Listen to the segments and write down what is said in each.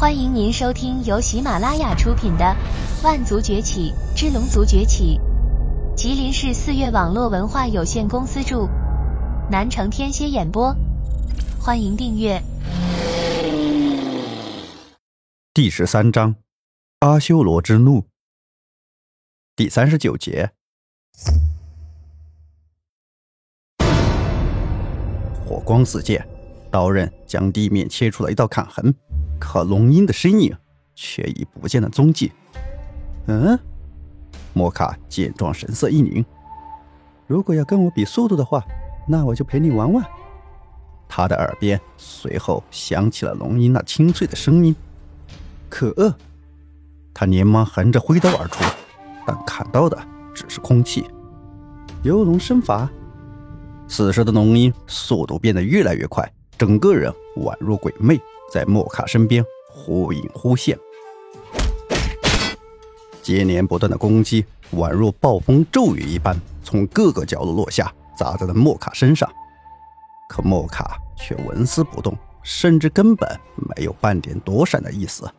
欢迎您收听由喜马拉雅出品的《万族崛起之龙族崛起》，吉林市四月网络文化有限公司著，南城天蝎演播。欢迎订阅。第十三章：阿修罗之怒。第三十九节。火光四溅，刀刃将地面切出了一道砍痕，可龙鹰的身影却已不见了踪迹。嗯，莫卡见状神色一凝。如果要跟我比速度的话，那我就陪你玩玩。他的耳边随后响起了龙鹰那清脆的声音。可恶！他连忙横着挥刀而出，但砍到的只是空气。游龙身法。此时的龙鹰速度变得越来越快，整个人宛若鬼魅，在莫卡身边忽隐忽现。接连不断的攻击宛若暴风骤雨一般，从各个角落落下，砸在了莫卡身上。可莫卡却纹丝不动，甚至根本没有半点躲闪的意思，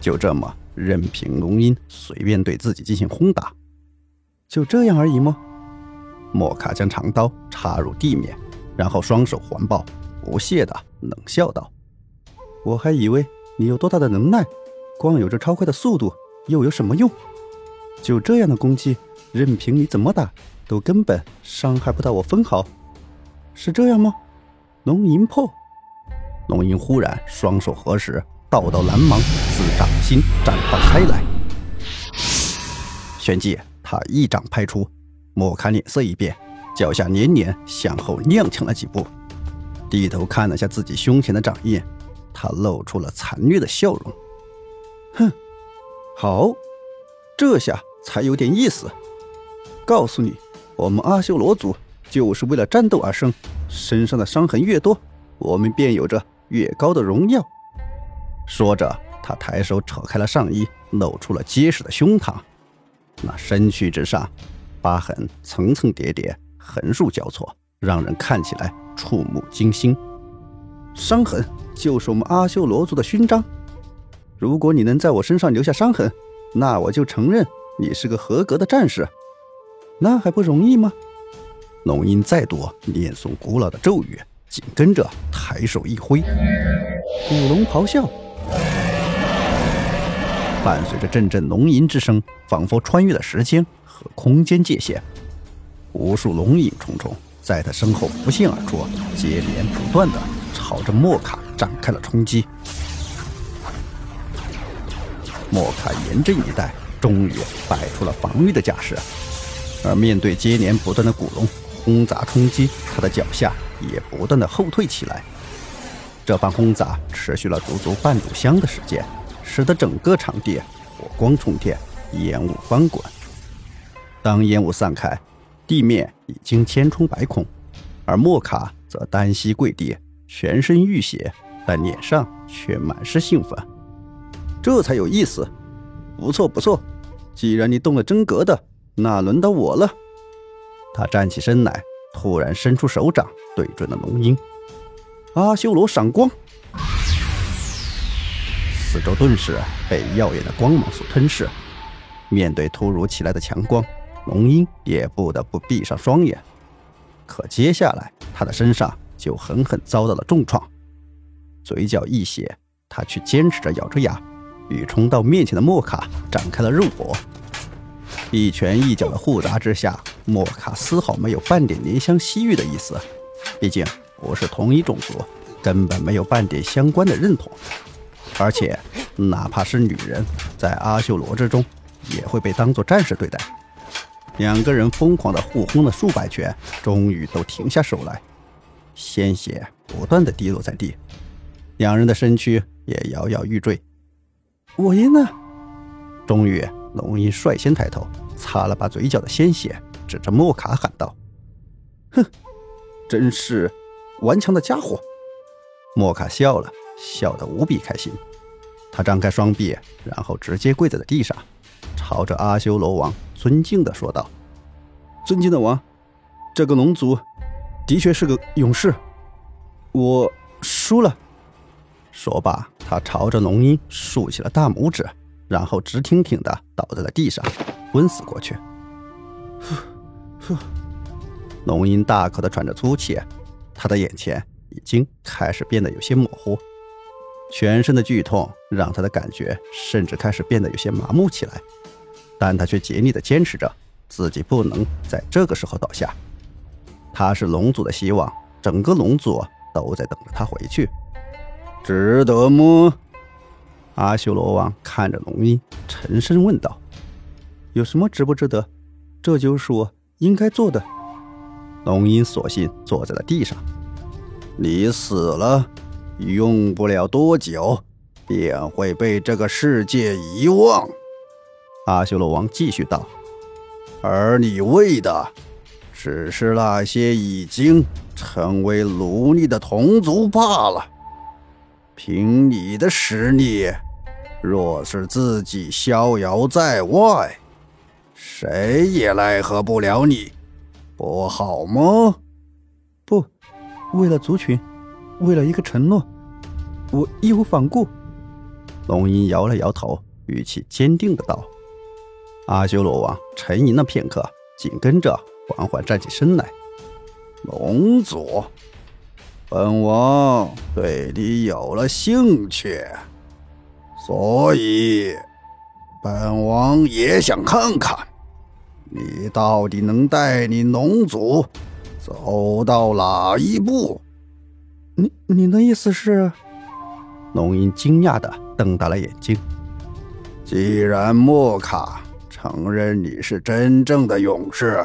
就这么任凭龙鹰随便对自己进行轰打，就这样而已吗？莫卡将长刀插入地面，然后双手环抱，不屑地冷笑道：“我还以为你有多大的能耐，光有这超快的速度又有什么用？就这样的攻击，任凭你怎么打，都根本伤害不到我分毫，是这样吗？”龙吟破，龙吟忽然双手合十，道道蓝芒自掌心绽放开来，旋即他一掌拍出。莫卡脸色一变，脚下连连向后踉跄了几步，低头看了下自己胸前的掌印，他露出了残虐的笑容。哼，好，这下才有点意思。告诉你，我们阿修罗族就是为了战斗而生，身上的伤痕越多，我们便有着越高的荣耀。说着，他抬手扯开了上衣，露出了结实的胸膛，那身躯之上。疤痕层层叠叠，横竖交错，让人看起来触目惊心。伤痕就是我们阿修罗族的勋章。如果你能在我身上留下伤痕，那我就承认你是个合格的战士。那还不容易吗？龙吟再度念诵古老的咒语，紧跟着抬手一挥，古龙咆哮，伴随着阵阵龙吟之声，仿佛穿越了时间。和空间界限，无数龙影重重在他身后浮现而出，接连不断的朝着莫卡展开了冲击。莫卡严阵以待，终于摆出了防御的架势，而面对接连不断的古龙轰砸冲击，他的脚下也不断的后退起来。这番轰砸持续了足足半炷香的时间，使得整个场地火光冲天，烟雾翻滚。当烟雾散开，地面已经千疮百孔，而莫卡则单膝跪地，全身浴血，但脸上却满是兴奋。这才有意思，不错不错。既然你动了真格的，那轮到我了。他站起身来，突然伸出手掌，对准了龙鹰。阿修罗闪光，四周顿时被耀眼的光芒所吞噬。面对突如其来的强光。龙鹰也不得不闭上双眼，可接下来他的身上就狠狠遭到了重创，嘴角溢血，他却坚持着咬着牙，与冲到面前的莫卡展开了肉搏。一拳一脚的互砸之下，莫卡丝毫没有半点怜香惜玉的意思，毕竟不是同一种族，根本没有半点相关的认同，而且哪怕是女人，在阿修罗之中也会被当作战士对待。两个人疯狂的互轰了数百拳，终于都停下手来，鲜血不断的滴落在地，两人的身躯也摇摇欲坠。我赢了！终于，龙鹰率先抬头，擦了把嘴角的鲜血，指着莫卡喊道：“哼，真是顽强的家伙！”莫卡笑了笑得无比开心，他张开双臂，然后直接跪在了地上。朝着阿修罗王尊敬地说道：“尊敬的王，这个龙族的确是个勇士，我输了。”说罢，他朝着龙鹰竖起了大拇指，然后直挺挺的倒在了地上，昏死过去。呼呼，龙鹰大口的喘着粗气，他的眼前已经开始变得有些模糊，全身的剧痛让他的感觉甚至开始变得有些麻木起来，但他却竭力的坚持着，自己不能在这个时候倒下。他是龙族的希望，整个龙族都在等着他回去。值得吗？阿修罗王看着龙鹰，沉声问道：“有什么值不值得？这就是我应该做的。”龙鹰索性坐在了地上。你死了，用不了多久，便会被这个世界遗忘。阿修罗王继续道：“而你为的，只是那些已经成为奴隶的同族罢了。”凭你的实力，若是自己逍遥在外，谁也奈何不了你，不好吗？不，为了族群，为了一个承诺，我义无反顾。龙吟摇了摇头，语气坚定的道：“阿修罗王沉吟了片刻，紧跟着缓缓站起身来。龙族。”本王对你有了兴趣，所以本王也想看看你到底能带领龙族走到哪一步。你你的意思是？龙吟惊讶的瞪大了眼睛。既然莫卡承认你是真正的勇士，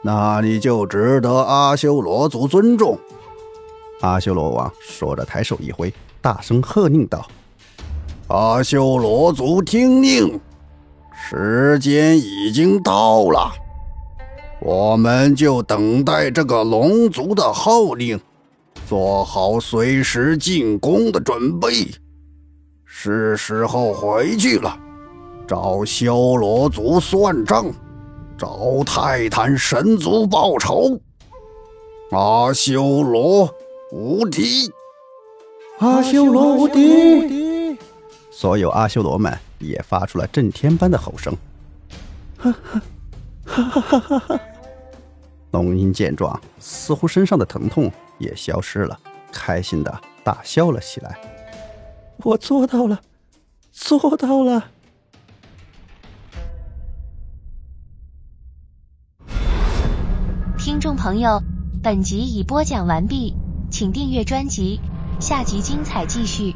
那你就值得阿修罗族尊重。阿修罗王说着，抬手一挥，大声喝令道：“阿修罗族听令，时间已经到了，我们就等待这个龙族的号令，做好随时进攻的准备。是时候回去了，找修罗族算账，找泰坦神族报仇。阿修罗。”无敌！阿修罗无敌！所有阿修罗们也发出了震天般的吼声。哈哈哈哈哈哈！龙吟见状，似乎身上的疼痛也消失了，开心的大笑了起来。我做到了，做到了！听众朋友，本集已播讲完毕。请订阅专辑，下集精彩继续。